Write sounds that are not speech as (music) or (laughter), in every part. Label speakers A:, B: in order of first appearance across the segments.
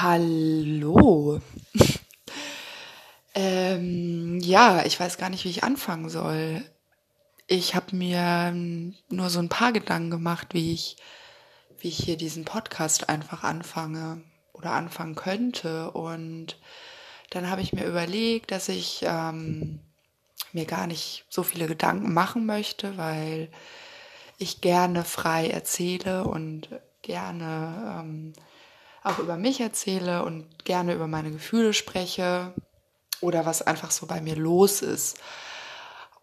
A: Hallo. (laughs) ähm, ja, ich weiß gar nicht, wie ich anfangen soll. Ich habe mir nur so ein paar Gedanken gemacht, wie ich, wie ich hier diesen Podcast einfach anfange oder anfangen könnte. Und dann habe ich mir überlegt, dass ich ähm, mir gar nicht so viele Gedanken machen möchte, weil ich gerne frei erzähle und gerne ähm, auch über mich erzähle und gerne über meine Gefühle spreche oder was einfach so bei mir los ist.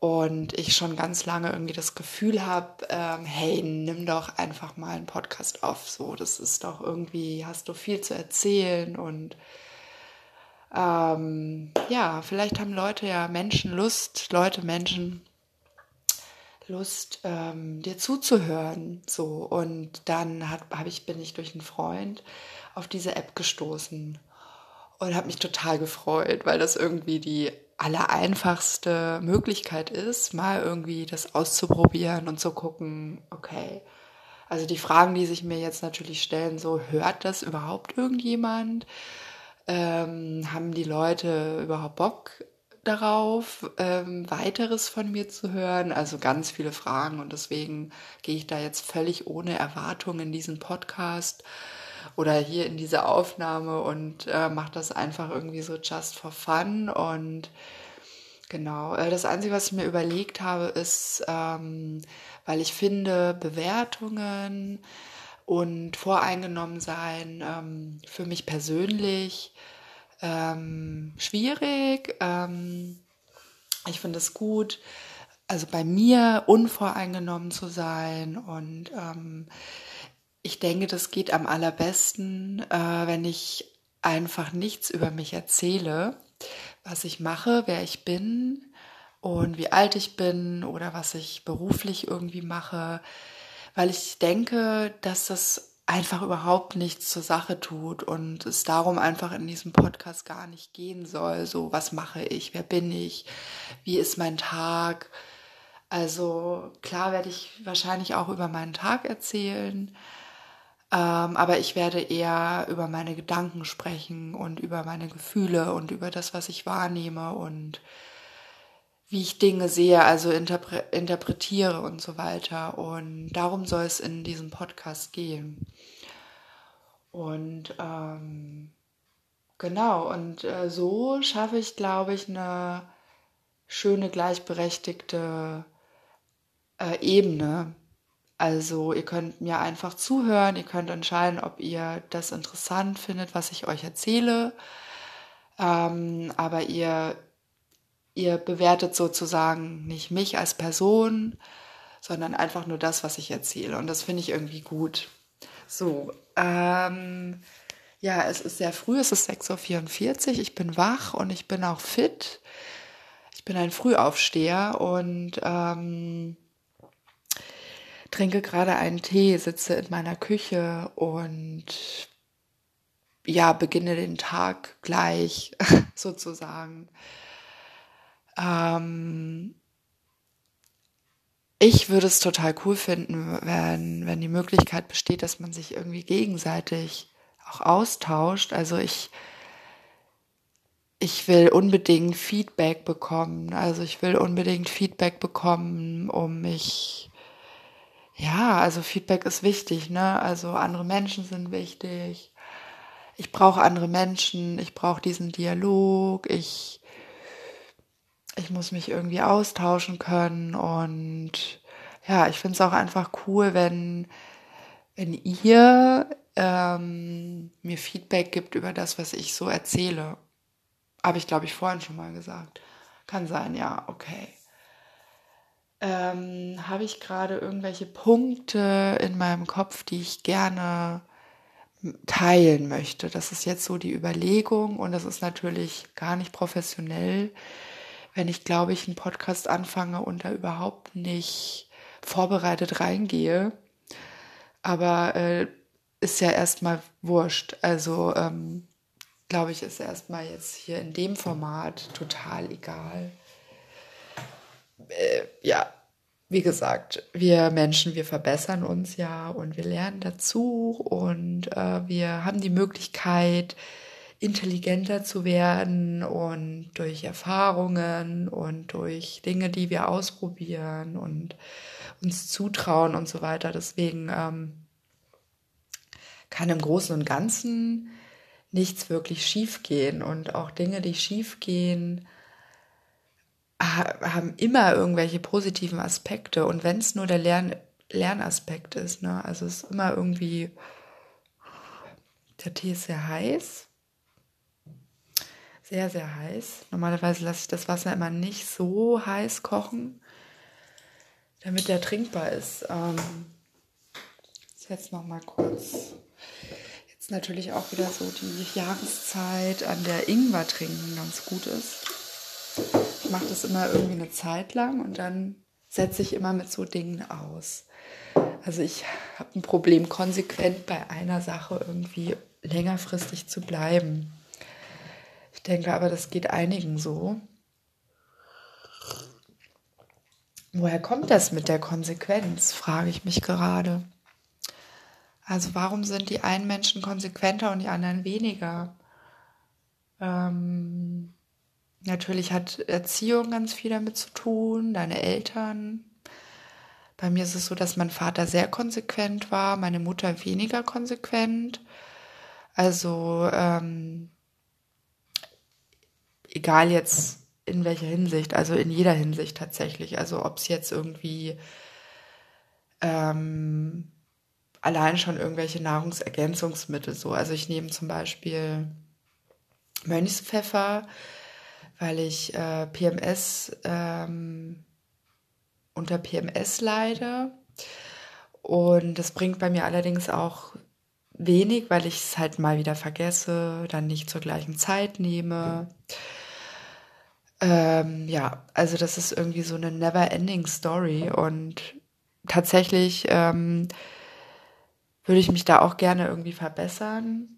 A: Und ich schon ganz lange irgendwie das Gefühl habe, ähm, hey, nimm doch einfach mal einen Podcast auf. So, das ist doch irgendwie, hast du viel zu erzählen und ähm, ja, vielleicht haben Leute ja Menschen Lust, Leute, Menschen Lust, ähm, dir zuzuhören. So, und dann hat, hab ich, bin ich durch einen Freund auf diese App gestoßen und habe mich total gefreut, weil das irgendwie die allereinfachste Möglichkeit ist, mal irgendwie das auszuprobieren und zu gucken, okay, also die Fragen, die sich mir jetzt natürlich stellen, so hört das überhaupt irgendjemand? Ähm, haben die Leute überhaupt Bock darauf, ähm, weiteres von mir zu hören? Also ganz viele Fragen und deswegen gehe ich da jetzt völlig ohne Erwartung in diesen Podcast oder hier in diese Aufnahme und äh, mache das einfach irgendwie so just for fun. Und genau, äh, das Einzige, was ich mir überlegt habe, ist, ähm, weil ich finde, Bewertungen und voreingenommen sein ähm, für mich persönlich ähm, schwierig. Ähm, ich finde es gut, also bei mir unvoreingenommen zu sein und ähm, ich denke, das geht am allerbesten, äh, wenn ich einfach nichts über mich erzähle, was ich mache, wer ich bin und wie alt ich bin oder was ich beruflich irgendwie mache, weil ich denke, dass das einfach überhaupt nichts zur Sache tut und es darum einfach in diesem Podcast gar nicht gehen soll. So, was mache ich? Wer bin ich? Wie ist mein Tag? Also klar werde ich wahrscheinlich auch über meinen Tag erzählen, ähm, aber ich werde eher über meine Gedanken sprechen und über meine Gefühle und über das, was ich wahrnehme und wie ich Dinge sehe, also interpre interpretiere und so weiter. Und darum soll es in diesem Podcast gehen. Und ähm, genau, und äh, so schaffe ich, glaube ich, eine schöne gleichberechtigte äh, Ebene also ihr könnt mir einfach zuhören, ihr könnt entscheiden, ob ihr das interessant findet, was ich euch erzähle. Ähm, aber ihr, ihr bewertet sozusagen nicht mich als Person, sondern einfach nur das, was ich erzähle. Und das finde ich irgendwie gut. So, ähm, ja, es ist sehr früh, es ist 6.44 Uhr, ich bin wach und ich bin auch fit. Ich bin ein Frühaufsteher und ähm, trinke gerade einen Tee, sitze in meiner Küche und ja, beginne den Tag gleich (laughs) sozusagen. Ähm, ich würde es total cool finden, wenn, wenn die Möglichkeit besteht, dass man sich irgendwie gegenseitig auch austauscht. Also ich, ich will unbedingt Feedback bekommen. Also ich will unbedingt Feedback bekommen, um mich ja, also Feedback ist wichtig, ne? Also andere Menschen sind wichtig. Ich brauche andere Menschen, ich brauche diesen Dialog, ich, ich muss mich irgendwie austauschen können und ja, ich finde es auch einfach cool, wenn, wenn ihr ähm, mir Feedback gibt über das, was ich so erzähle. Habe ich, glaube ich, vorhin schon mal gesagt. Kann sein, ja, okay ähm, habe ich gerade irgendwelche Punkte in meinem Kopf, die ich gerne teilen möchte. Das ist jetzt so die Überlegung und das ist natürlich gar nicht professionell, wenn ich, glaube ich, einen Podcast anfange und da überhaupt nicht vorbereitet reingehe. Aber äh, ist ja erstmal wurscht. Also ähm, glaube ich, ist erstmal jetzt hier in dem Format total egal äh, ja, wie gesagt, wir Menschen, wir verbessern uns ja und wir lernen dazu und äh, wir haben die Möglichkeit, intelligenter zu werden und durch Erfahrungen und durch Dinge, die wir ausprobieren und uns zutrauen und so weiter. Deswegen ähm, kann im Großen und Ganzen nichts wirklich schiefgehen und auch Dinge, die schiefgehen, haben immer irgendwelche positiven Aspekte und wenn es nur der Lern Lernaspekt ist, ne? Also es ist immer irgendwie der Tee ist sehr heiß. Sehr, sehr heiß. Normalerweise lasse ich das Wasser immer nicht so heiß kochen, damit der trinkbar ist. Ähm, jetzt noch mal kurz. Jetzt natürlich auch wieder so die Jahreszeit, an der Ingwer trinken ganz gut ist. Mache das immer irgendwie eine Zeit lang und dann setze ich immer mit so Dingen aus. Also ich habe ein Problem, konsequent bei einer Sache irgendwie längerfristig zu bleiben. Ich denke aber, das geht einigen so. Woher kommt das mit der Konsequenz, frage ich mich gerade. Also warum sind die einen Menschen konsequenter und die anderen weniger? Ähm, Natürlich hat Erziehung ganz viel damit zu tun, deine Eltern. Bei mir ist es so, dass mein Vater sehr konsequent war, meine Mutter weniger konsequent. Also ähm, egal jetzt in welcher Hinsicht, also in jeder Hinsicht tatsächlich. Also ob es jetzt irgendwie ähm, allein schon irgendwelche Nahrungsergänzungsmittel so. Also ich nehme zum Beispiel Mönchspfeffer weil ich äh, PMS ähm, unter PMS leide. Und das bringt bei mir allerdings auch wenig, weil ich es halt mal wieder vergesse, dann nicht zur gleichen Zeit nehme. Ähm, ja, also das ist irgendwie so eine never-ending Story und tatsächlich ähm, würde ich mich da auch gerne irgendwie verbessern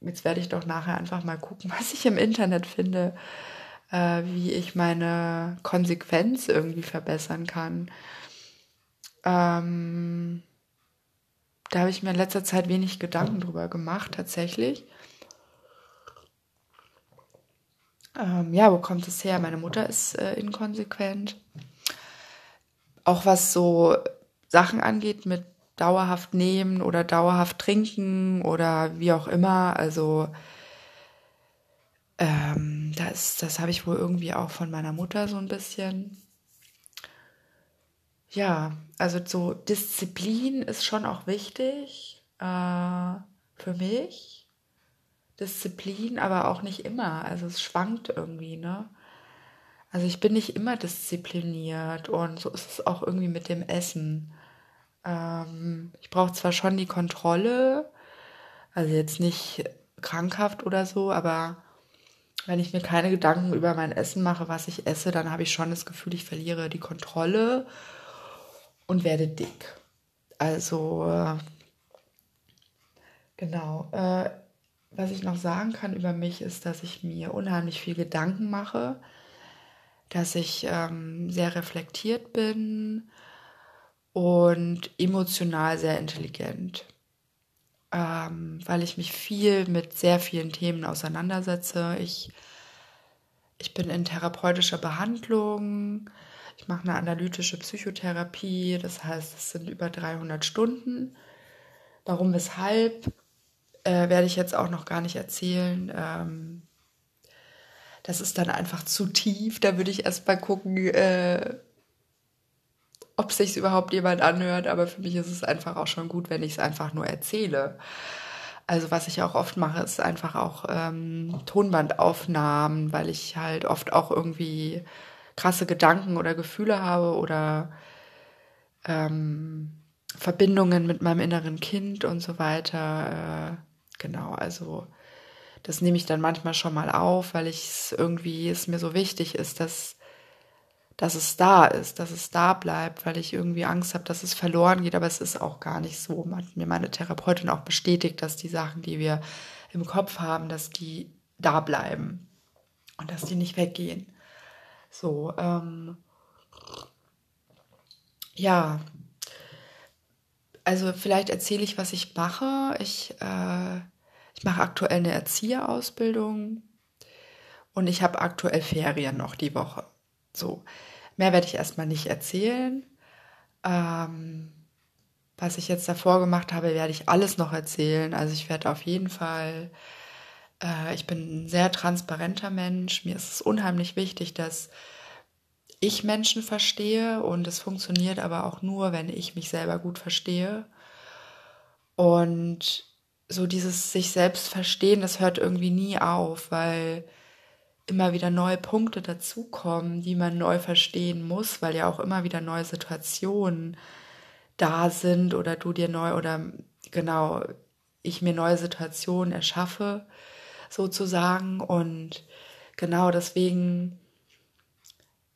A: jetzt werde ich doch nachher einfach mal gucken, (laughs) was ich im Internet finde, äh, wie ich meine Konsequenz irgendwie verbessern kann. Ähm, da habe ich mir in letzter Zeit wenig Gedanken drüber gemacht, tatsächlich. Ähm, ja, wo kommt es her? Meine Mutter ist äh, inkonsequent. Auch was so Sachen angeht mit dauerhaft nehmen oder dauerhaft trinken oder wie auch immer. Also ähm, das, das habe ich wohl irgendwie auch von meiner Mutter so ein bisschen. Ja, also so Disziplin ist schon auch wichtig äh, für mich. Disziplin, aber auch nicht immer. Also es schwankt irgendwie, ne? Also ich bin nicht immer diszipliniert und so ist es auch irgendwie mit dem Essen. Ähm, ich brauche zwar schon die Kontrolle, also jetzt nicht krankhaft oder so, aber wenn ich mir keine Gedanken über mein Essen mache, was ich esse, dann habe ich schon das Gefühl, ich verliere die Kontrolle und werde dick. Also, äh, genau. Äh, was ich noch sagen kann über mich ist, dass ich mir unheimlich viel Gedanken mache, dass ich ähm, sehr reflektiert bin, und emotional sehr intelligent, ähm, weil ich mich viel mit sehr vielen Themen auseinandersetze. Ich, ich bin in therapeutischer Behandlung, ich mache eine analytische Psychotherapie, das heißt, es sind über 300 Stunden. Warum, weshalb, äh, werde ich jetzt auch noch gar nicht erzählen. Ähm, das ist dann einfach zu tief. Da würde ich erst mal gucken, äh, ob sich überhaupt jemand anhört, aber für mich ist es einfach auch schon gut, wenn ich es einfach nur erzähle. Also was ich auch oft mache, ist einfach auch ähm, Tonbandaufnahmen, weil ich halt oft auch irgendwie krasse Gedanken oder Gefühle habe oder ähm, Verbindungen mit meinem inneren Kind und so weiter. Äh, genau, also das nehme ich dann manchmal schon mal auf, weil ich es irgendwie, es mir so wichtig ist, dass dass es da ist, dass es da bleibt, weil ich irgendwie Angst habe, dass es verloren geht, aber es ist auch gar nicht so. Hat mir meine Therapeutin auch bestätigt, dass die Sachen, die wir im Kopf haben, dass die da bleiben und dass die nicht weggehen. So, ähm, ja, also vielleicht erzähle ich, was ich mache. Ich, äh, ich mache aktuell eine Erzieherausbildung und ich habe aktuell Ferien noch die Woche. So, mehr werde ich erstmal nicht erzählen. Ähm, was ich jetzt davor gemacht habe, werde ich alles noch erzählen. Also ich werde auf jeden Fall, äh, ich bin ein sehr transparenter Mensch. Mir ist es unheimlich wichtig, dass ich Menschen verstehe und es funktioniert aber auch nur, wenn ich mich selber gut verstehe. Und so dieses sich selbst verstehen, das hört irgendwie nie auf, weil immer wieder neue Punkte dazukommen, die man neu verstehen muss, weil ja auch immer wieder neue Situationen da sind oder du dir neu oder genau ich mir neue Situationen erschaffe sozusagen und genau deswegen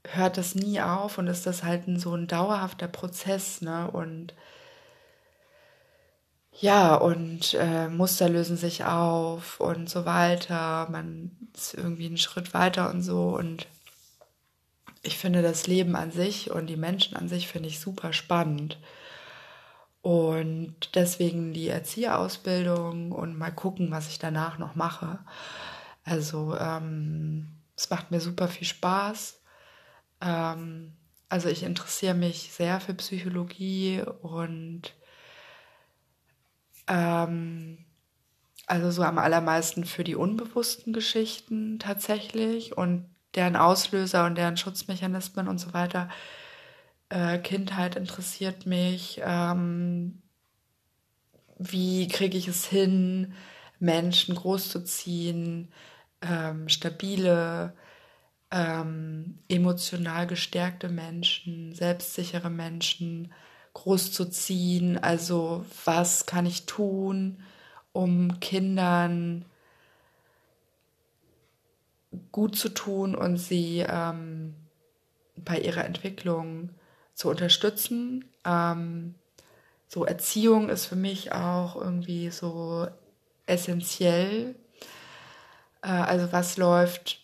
A: hört das nie auf und ist das halt so ein dauerhafter Prozess, ne? Und ja, und äh, Muster lösen sich auf und so weiter. Man ist irgendwie einen Schritt weiter und so. Und ich finde das Leben an sich und die Menschen an sich finde ich super spannend. Und deswegen die Erzieherausbildung und mal gucken, was ich danach noch mache. Also ähm, es macht mir super viel Spaß. Ähm, also ich interessiere mich sehr für Psychologie und ähm, also so am allermeisten für die unbewussten Geschichten tatsächlich und deren Auslöser und deren Schutzmechanismen und so weiter. Äh, Kindheit interessiert mich. Ähm, wie kriege ich es hin, Menschen großzuziehen, ähm, stabile ähm, emotional gestärkte Menschen, selbstsichere Menschen großzuziehen. Also was kann ich tun, um Kindern gut zu tun und sie ähm, bei ihrer Entwicklung zu unterstützen. Ähm, so Erziehung ist für mich auch irgendwie so essentiell. Äh, also was läuft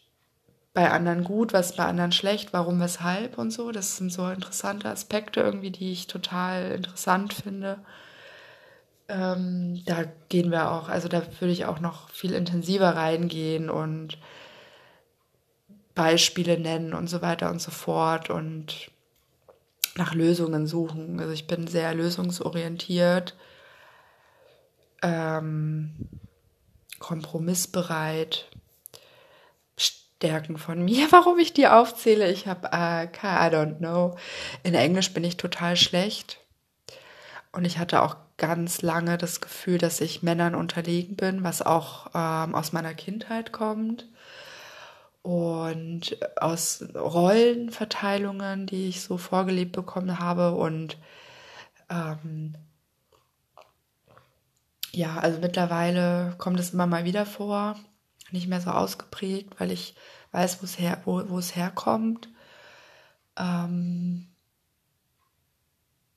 A: bei anderen gut, was bei anderen schlecht, warum, weshalb und so. Das sind so interessante Aspekte irgendwie, die ich total interessant finde. Ähm, da gehen wir auch, also da würde ich auch noch viel intensiver reingehen und Beispiele nennen und so weiter und so fort und nach Lösungen suchen. Also ich bin sehr lösungsorientiert, ähm, kompromissbereit Stärken von mir, (laughs) warum ich die aufzähle. Ich habe, äh, I don't know. In Englisch bin ich total schlecht. Und ich hatte auch ganz lange das Gefühl, dass ich Männern unterlegen bin, was auch ähm, aus meiner Kindheit kommt. Und aus Rollenverteilungen, die ich so vorgelebt bekommen habe. Und ähm, ja, also mittlerweile kommt es immer mal wieder vor nicht mehr so ausgeprägt, weil ich weiß, wo's her, wo, wo es herkommt. Ähm,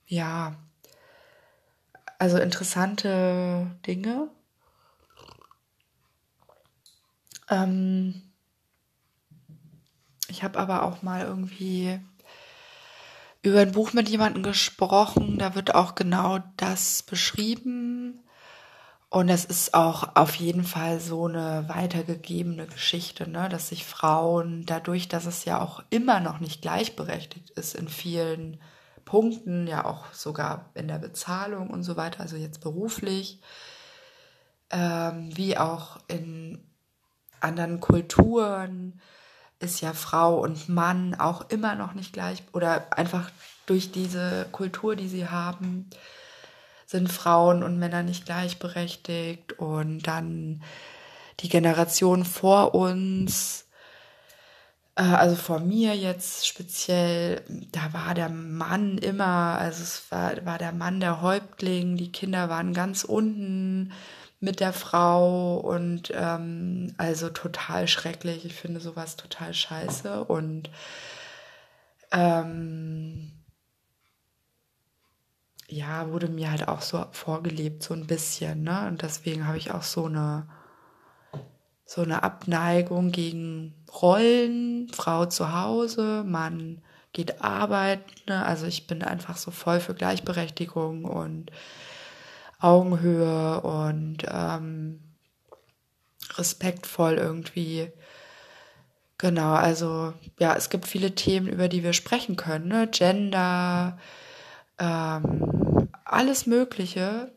A: ja, also interessante Dinge. Ähm, ich habe aber auch mal irgendwie über ein Buch mit jemandem gesprochen, da wird auch genau das beschrieben, und es ist auch auf jeden Fall so eine weitergegebene Geschichte, ne? dass sich Frauen dadurch, dass es ja auch immer noch nicht gleichberechtigt ist in vielen Punkten, ja auch sogar in der Bezahlung und so weiter, also jetzt beruflich, ähm, wie auch in anderen Kulturen ist ja Frau und Mann auch immer noch nicht gleich oder einfach durch diese Kultur, die sie haben, sind Frauen und Männer nicht gleichberechtigt und dann die Generation vor uns, äh, also vor mir jetzt speziell, da war der Mann immer, also es war, war der Mann der Häuptling, die Kinder waren ganz unten mit der Frau und ähm, also total schrecklich. Ich finde sowas total scheiße und ähm, ja, wurde mir halt auch so vorgelebt, so ein bisschen, ne? Und deswegen habe ich auch so eine, so eine Abneigung gegen Rollen, Frau zu Hause, Mann geht arbeiten. Ne? Also ich bin einfach so voll für Gleichberechtigung und Augenhöhe und ähm, respektvoll irgendwie. Genau, also ja, es gibt viele Themen, über die wir sprechen können. Ne? Gender, ähm, alles Mögliche.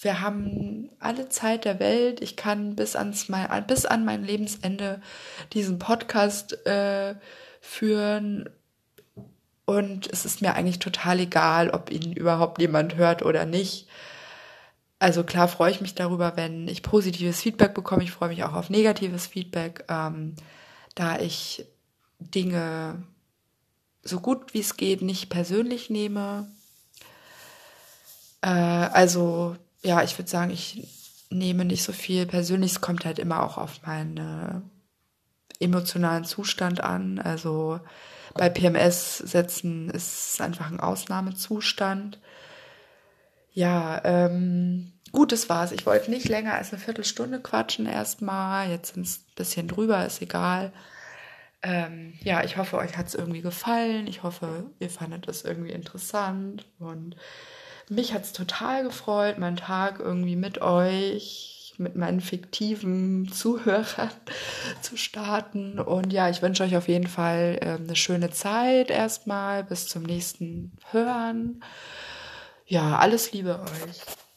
A: Wir haben alle Zeit der Welt. Ich kann bis, ans mein, bis an mein Lebensende diesen Podcast äh, führen. Und es ist mir eigentlich total egal, ob ihn überhaupt jemand hört oder nicht. Also klar freue ich mich darüber, wenn ich positives Feedback bekomme. Ich freue mich auch auf negatives Feedback, ähm, da ich Dinge so gut wie es geht nicht persönlich nehme. Äh, also ja, ich würde sagen, ich nehme nicht so viel persönlich. Es kommt halt immer auch auf meinen emotionalen Zustand an. Also bei PMS setzen ist einfach ein Ausnahmezustand. Ja, ähm, gut, das war's. Ich wollte nicht länger als eine Viertelstunde quatschen erstmal. Jetzt sind es ein bisschen drüber, ist egal. Ähm, ja, ich hoffe, euch hat es irgendwie gefallen. Ich hoffe, ihr fandet es irgendwie interessant und mich hat es total gefreut, meinen Tag irgendwie mit euch, mit meinen fiktiven (laughs) Zuhörern zu starten. Und ja, ich wünsche euch auf jeden Fall äh, eine schöne Zeit erstmal. Bis zum nächsten Hören. Ja, alles Liebe euch.